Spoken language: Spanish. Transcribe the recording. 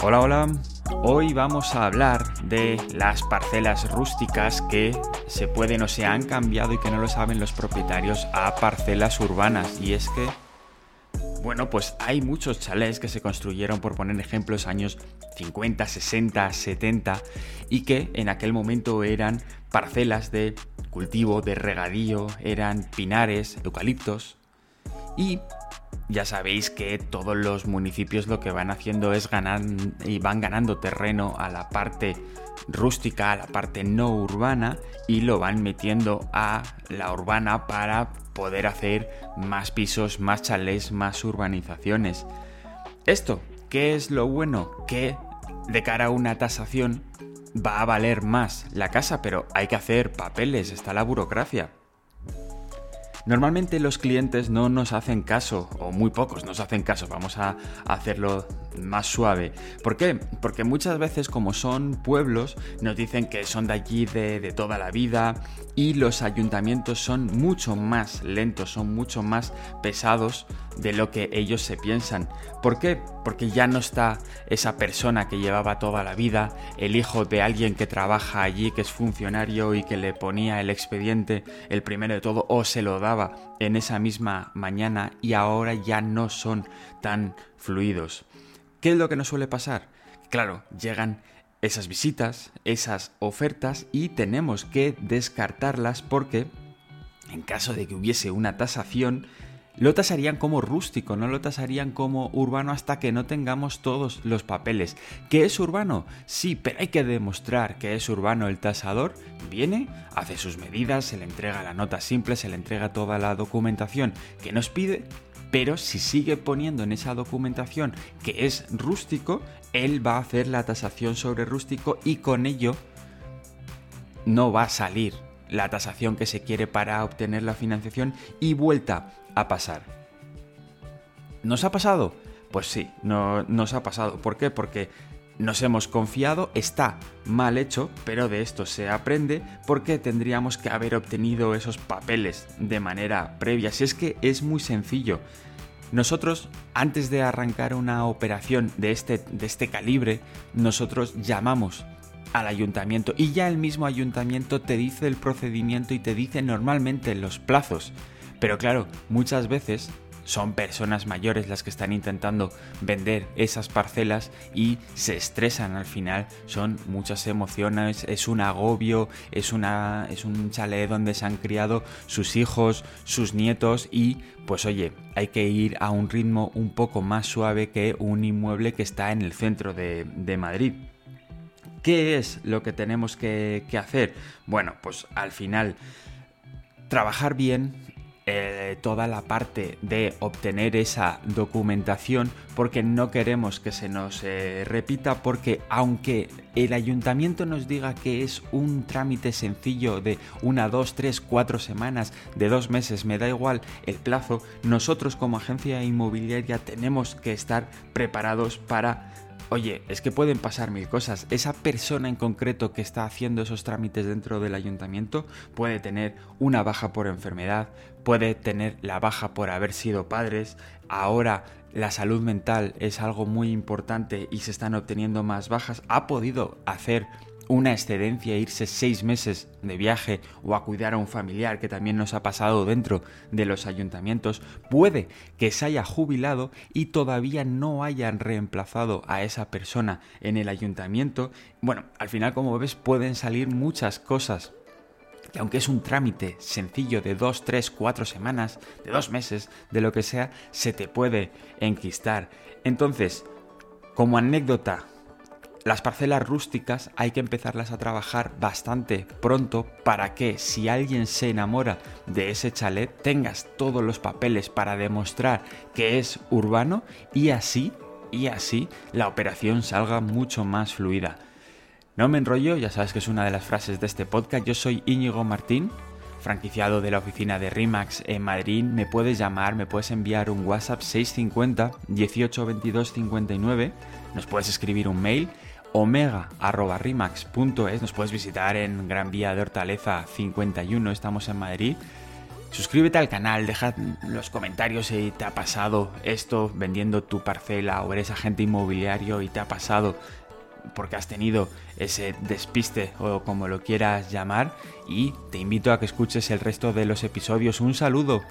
Hola, hola. Hoy vamos a hablar de las parcelas rústicas que se pueden o se han cambiado y que no lo saben los propietarios a parcelas urbanas. Y es que, bueno, pues hay muchos chalés que se construyeron, por poner ejemplos, años 50, 60, 70 y que en aquel momento eran parcelas de cultivo, de regadío, eran pinares, eucaliptos. Y ya sabéis que todos los municipios lo que van haciendo es ganar y van ganando terreno a la parte rústica, a la parte no urbana y lo van metiendo a la urbana para poder hacer más pisos, más chalés, más urbanizaciones. Esto, ¿qué es lo bueno? Que de cara a una tasación va a valer más la casa, pero hay que hacer papeles, está la burocracia. Normalmente los clientes no nos hacen caso, o muy pocos nos hacen caso, vamos a hacerlo más suave. ¿Por qué? Porque muchas veces como son pueblos nos dicen que son de allí de, toda la vida y los ayuntamientos son mucho más lentos, son mucho más pesados de lo que ellos se piensan. ¿Por qué? Porque ya no está esa persona que llevaba toda la vida, el hijo de alguien que trabaja allí, que es funcionario y que le ponía el expediente el primero de todo o se lo daba en esa misma mañana y ahora ya no son tan fluidos. ¿Qué es lo que nos suele pasar? Claro, llegan esas visitas, esas ofertas y tenemos que descartarlas porque en caso de que hubiese una tasación, lo tasarían como rústico, no lo tasarían como urbano hasta que no tengamos todos los papeles. ¿Qué es urbano? Sí, pero hay que demostrar que es urbano el tasador. Viene, hace sus medidas, se le entrega la nota simple, se le entrega toda la documentación que nos pide pero si sigue poniendo en esa documentación que es rústico, él va a hacer la tasación sobre rústico y con ello no va a salir la tasación que se quiere para obtener la financiación y vuelta a pasar. ¿Nos ha pasado? Pues sí, no, nos ha pasado. ¿Por qué? Porque nos hemos confiado, está mal hecho, pero de esto se aprende porque tendríamos que haber obtenido esos papeles de manera previa. Si es que es muy sencillo. Nosotros, antes de arrancar una operación de este, de este calibre, nosotros llamamos al ayuntamiento y ya el mismo ayuntamiento te dice el procedimiento y te dice normalmente los plazos. Pero claro, muchas veces son personas mayores las que están intentando vender esas parcelas y se estresan al final, son muchas emociones, es un agobio, es, una, es un chalet donde se han criado sus hijos, sus nietos y pues oye, hay que ir a un ritmo un poco más suave que un inmueble que está en el centro de, Madrid. ¿Qué es lo que tenemos que, que hacer? Bueno, pues al final trabajar bien, eh, toda la parte de obtener esa documentación porque no queremos que se nos eh, repita porque aunque el ayuntamiento nos diga que es un trámite sencillo de una, dos, tres, cuatro semanas, de dos meses, me da igual el plazo, nosotros como agencia inmobiliaria tenemos que estar preparados para Oye, es que pueden pasar mil cosas. Esa persona en concreto que está haciendo esos trámites dentro del ayuntamiento puede tener una baja por enfermedad, puede tener la baja por haber sido padres, ahora la salud mental es algo muy importante y se están obteniendo más bajas, ha podido hacer una excedencia, irse seis meses de viaje o a cuidar a un familiar, que también nos ha pasado dentro de los ayuntamientos, puede que se haya jubilado y todavía no hayan reemplazado a esa persona en el ayuntamiento. Bueno, al final, como ves, pueden salir muchas cosas que aunque es un trámite sencillo de dos, tres, cuatro semanas, de dos meses, de lo que sea, se te puede enquistar. Entonces, como anécdota, las parcelas rústicas hay que empezarlas a trabajar bastante pronto para que si alguien se enamora de ese chalet tengas todos los papeles para demostrar que es urbano y así y así la operación salga mucho más fluida. No me enrollo, ya sabes que es una de las frases de este podcast. Yo soy Íñigo Martín, franquiciado de la oficina de RIMAX en Madrid. Me puedes llamar, me puedes enviar un WhatsApp 650 18 22 59. Nos puedes escribir un mail omega.rimax.es. Nos puedes visitar en Gran Vía de Hortaleza 51, estamos en Madrid. Suscríbete al canal, deja los comentarios si te ha pasado esto vendiendo tu parcela o eres agente inmobiliario y te ha pasado porque has tenido ese despiste o como lo quieras llamar y te invito a que escuches el resto de los episodios. Un saludo.